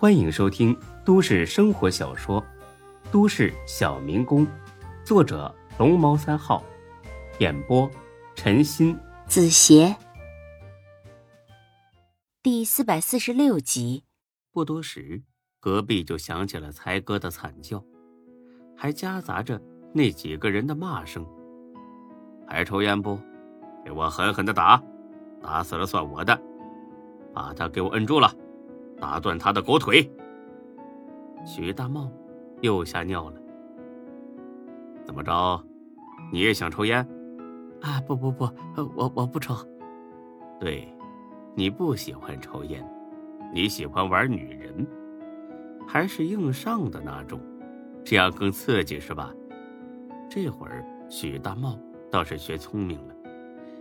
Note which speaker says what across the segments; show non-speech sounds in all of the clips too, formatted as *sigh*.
Speaker 1: 欢迎收听都市生活小说《都市小民工》，作者龙猫三号，演播陈鑫、
Speaker 2: 子邪，第四百四十六集。
Speaker 1: 不多时，隔壁就响起了才哥的惨叫，还夹杂着那几个人的骂声：“还抽烟不？给我狠狠的打，打死了算我的！把他给我摁住了！”打断他的狗腿！许大茂又吓尿了。怎么着？你也想抽烟？
Speaker 3: 啊，不不不，我我不抽。
Speaker 1: 对，你不喜欢抽烟，你喜欢玩女人，还是硬上的那种，这样更刺激是吧？这会儿许大茂倒是学聪明了，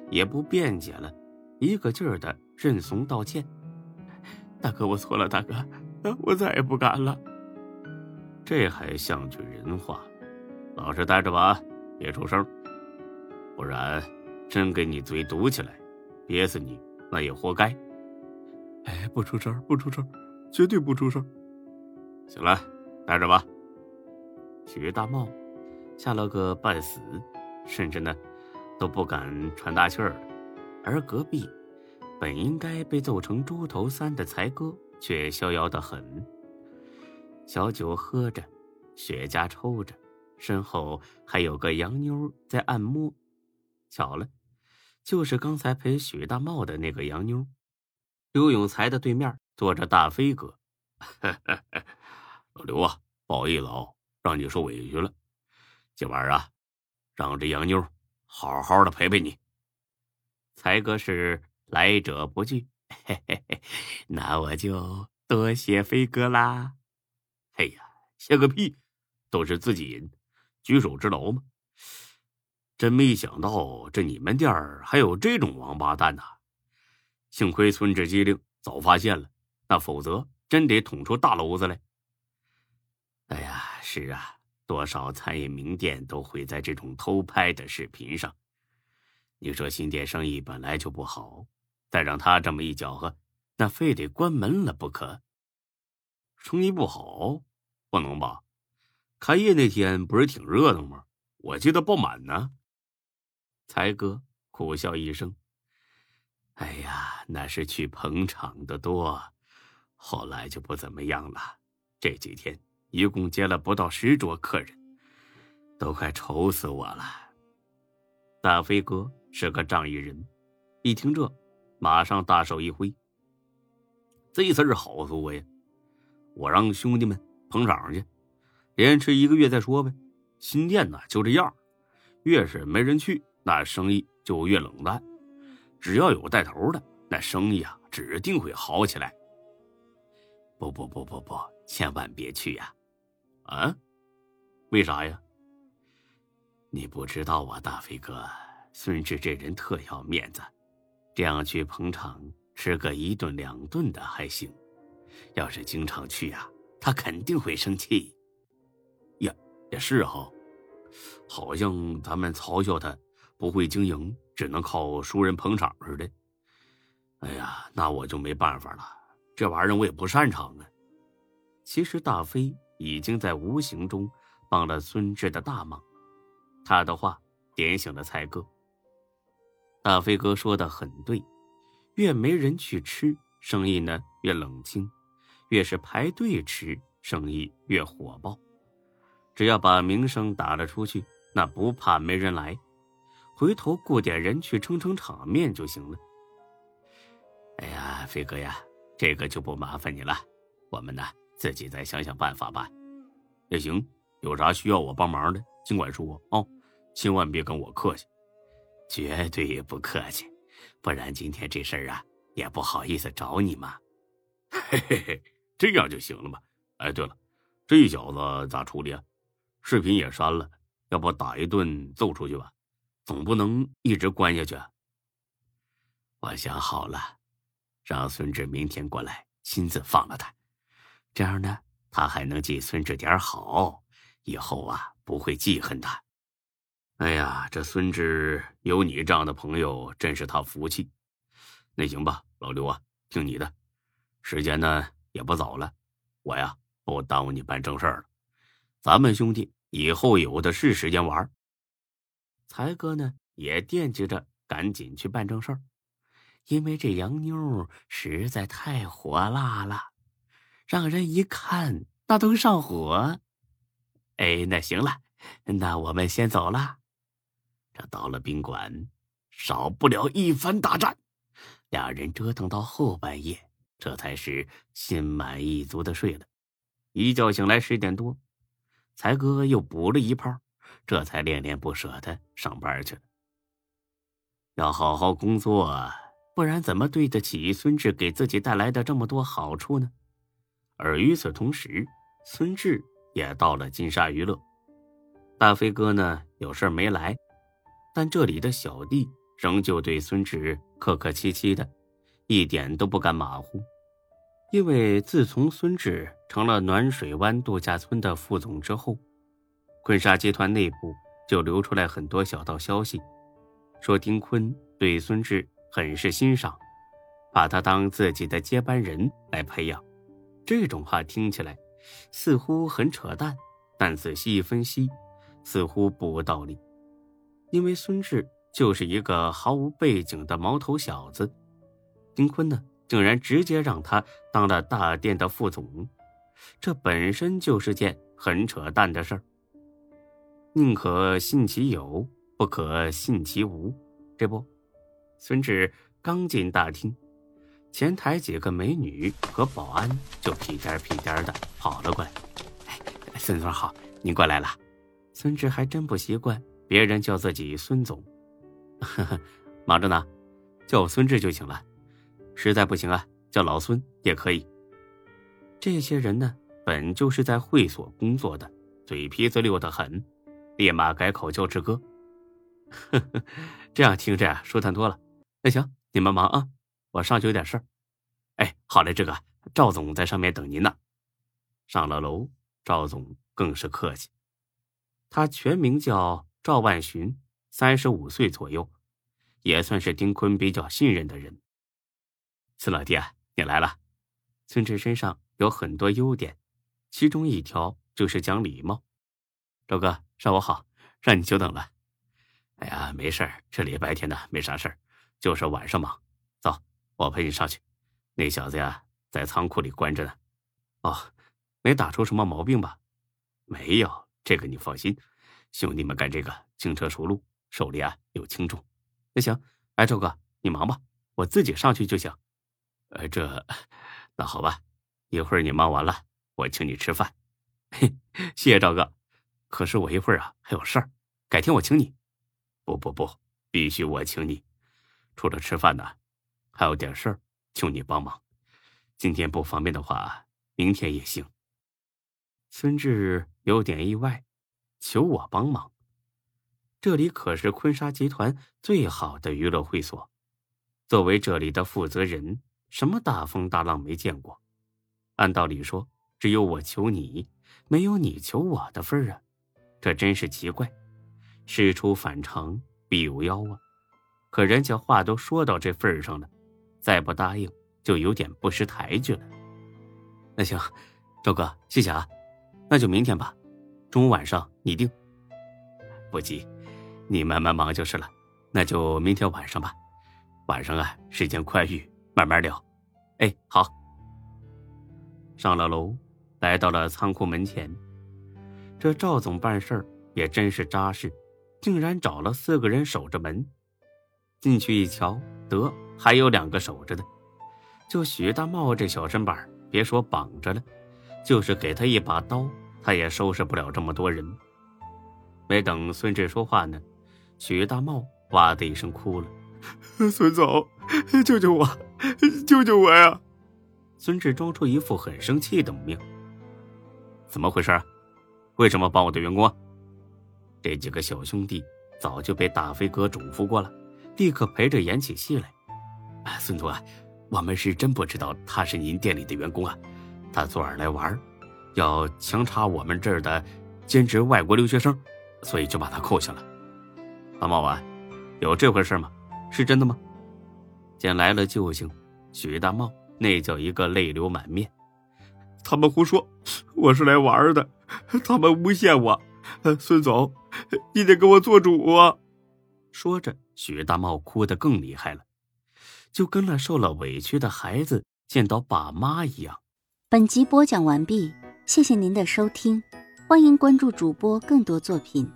Speaker 1: 也不辩解了，一个劲儿的认怂道歉。
Speaker 3: 大哥，我错了，大哥，我再也不敢了。
Speaker 1: 这还像句人话，老实待着吧，别出声，不然真给你嘴堵起来，憋死你那也活该。
Speaker 3: 哎，不出声，不出声，绝对不出声。
Speaker 1: 行了，待着吧。许大茂吓了个半死，甚至呢都不敢喘大气儿，而隔壁。本应该被揍成猪头三的才哥，却逍遥得很。小酒喝着，雪茄抽着，身后还有个洋妞在按摩。巧了，就是刚才陪许大茂的那个洋妞。刘永才的对面坐着大飞哥。
Speaker 4: 老 *laughs* 刘啊，不好意思哦，让你受委屈了。今晚啊，让这洋妞好好的陪陪你。
Speaker 1: 才哥是。来者不拒，嘿嘿嘿，那我就多谢飞哥啦。
Speaker 4: 哎呀，谢个屁，都是自己人，举手之劳嘛。真没想到这你们店儿还有这种王八蛋呐！幸亏村治机灵，早发现了，那否则真得捅出大篓子来。
Speaker 1: 哎呀，是啊，多少餐饮名店都毁在这种偷拍的视频上。你说新店生意本来就不好。再让他这么一搅和，那非得关门了不可。
Speaker 4: 生意不好，不能吧？开业那天不是挺热闹吗？我记得爆满呢。
Speaker 1: 才哥苦笑一声：“哎呀，那是去捧场的多，后来就不怎么样了。这几天一共接了不到十桌客人，都快愁死我了。”大飞哥是个仗义人，一听这。马上大手一挥，
Speaker 4: 这事儿好做呀！我让兄弟们捧场去，连吃一个月再说呗。新店呢就这样，越是没人去，那生意就越冷淡。只要有带头的，那生意啊指定会好起来。
Speaker 1: 不不不不不，千万别去呀！
Speaker 4: 啊？为啥呀？
Speaker 1: 你不知道啊，大飞哥，孙志这人特要面子。这样去捧场，吃个一顿两顿的还行；要是经常去呀，他肯定会生气。
Speaker 4: 呀，也是哈，好像咱们嘲笑他不会经营，只能靠熟人捧场似的。哎呀，那我就没办法了，这玩意儿我也不擅长啊。
Speaker 1: 其实大飞已经在无形中帮了孙志的大忙，他的话点醒了蔡哥。大飞哥说的很对，越没人去吃，生意呢越冷清；越是排队吃，生意越火爆。只要把名声打了出去，那不怕没人来，回头雇点人去撑撑场面就行了。哎呀，飞哥呀，这个就不麻烦你了，我们呢自己再想想办法吧。
Speaker 4: 也行，有啥需要我帮忙的，尽管说啊，千万别跟我客气。
Speaker 1: 绝对不客气，不然今天这事儿啊也不好意思找你嘛。*laughs*
Speaker 4: 嘿嘿嘿，这样就行了嘛。哎，对了，这小子咋处理啊？视频也删了，要不打一顿揍出去吧？总不能一直关下去。
Speaker 1: 我想好了，让孙志明天过来亲自放了他，这样呢，他还能记孙志点好，以后啊不会记恨他。
Speaker 4: 哎呀，这孙志有你这样的朋友，真是他福气。那行吧，老刘啊，听你的。时间呢也不早了，我呀不耽误你办正事儿了。咱们兄弟以后有的是时间玩。
Speaker 1: 才哥呢也惦记着赶紧去办正事儿，因为这洋妞实在太火辣了，让人一看那都上火。哎，那行了，那我们先走了。
Speaker 4: 这到了宾馆，少不了一番大战。
Speaker 1: 俩人折腾到后半夜，这才是心满意足的睡了。一觉醒来十点多，才哥又补了一炮，这才恋恋不舍的上班去了。要好好工作，不然怎么对得起孙志给自己带来的这么多好处呢？而与此同时，孙志也到了金沙娱乐。大飞哥呢有事没来，但这里的小弟。仍旧对孙志客客气气的，一点都不敢马虎。因为自从孙志成了暖水湾度假村的副总之后，坤沙集团内部就流出来很多小道消息，说丁坤对孙志很是欣赏，把他当自己的接班人来培养。这种话听起来似乎很扯淡，但仔细一分析，似乎不无道理。因为孙志。就是一个毫无背景的毛头小子，丁坤呢，竟然直接让他当了大店的副总，这本身就是件很扯淡的事儿。宁可信其有，不可信其无。这不，孙志刚进大厅，前台几个美女和保安就屁颠屁颠的跑了过来。哎，孙总好，您过来了。孙志还真不习惯别人叫自己孙总。呵呵，忙着呢，叫我孙志就行了。实在不行啊，叫老孙也可以。这些人呢，本就是在会所工作的，嘴皮子溜得很，立马改口叫志哥。呵呵，这样听着呀，舒坦多了。那行，你们忙啊，我上去有点事儿。哎，好嘞，志哥，赵总在上面等您呢。上了楼，赵总更是客气。他全名叫赵万寻。三十五岁左右，也算是丁坤比较信任的人。孙老弟啊，你来了。孙志身上有很多优点，其中一条就是讲礼貌。赵哥，上午好，让你久等了。
Speaker 4: 哎呀，没事这里白天呢没啥事儿，就是晚上忙。走，我陪你上去。那小子呀，在仓库里关着呢。
Speaker 1: 哦，没打出什么毛病吧？
Speaker 4: 没有，这个你放心。兄弟们干这个轻车熟路。手里啊有轻重，
Speaker 1: 那行，哎，周哥你忙吧，我自己上去就行。
Speaker 4: 呃，这，那好吧，一会儿你忙完了，我请你吃饭。
Speaker 1: 嘿，谢谢赵哥，可是我一会儿啊还有事儿，改天我请你。
Speaker 4: 不不不，必须我请你。除了吃饭呢，还有点事儿，求你帮忙。今天不方便的话，明天也行。
Speaker 1: 孙志有点意外，求我帮忙。这里可是坤沙集团最好的娱乐会所，作为这里的负责人，什么大风大浪没见过？按道理说，只有我求你，没有你求我的份儿啊！这真是奇怪，事出反常必有妖啊！可人家话都说到这份上了，再不答应就有点不识抬举了。那行，周哥，谢谢啊，那就明天吧，中午晚上你定。
Speaker 4: 不急。你慢慢忙就是了，
Speaker 1: 那就明天晚上吧。晚上啊，时间宽裕，慢慢聊。哎，好。上了楼，来到了仓库门前。这赵总办事儿也真是扎实，竟然找了四个人守着门。进去一瞧，得还有两个守着的。就许大茂这小身板，别说绑着了，就是给他一把刀，他也收拾不了这么多人。没等孙志说话呢。许大茂哇的一声哭了：“
Speaker 3: 孙总，救救我，救救我呀！”
Speaker 1: 孙志装出一副很生气的模样：“怎么回事？为什么帮我的员工？”这几个小兄弟早就被大飞哥嘱咐过了，立刻陪着演起戏来。孙总啊，我们是真不知道他是您店里的员工啊，他昨晚来玩，要强查我们这儿的兼职外国留学生，所以就把他扣下了。大茂啊，有这回事吗？是真的吗？见来了救星，许大茂那叫一个泪流满面。
Speaker 3: 他们胡说，我是来玩的，他们诬陷我。孙总，你得给我做主啊！
Speaker 1: 说着，许大茂哭得更厉害了，就跟那受了委屈的孩子见到爸妈一样。
Speaker 2: 本集播讲完毕，谢谢您的收听，欢迎关注主播更多作品。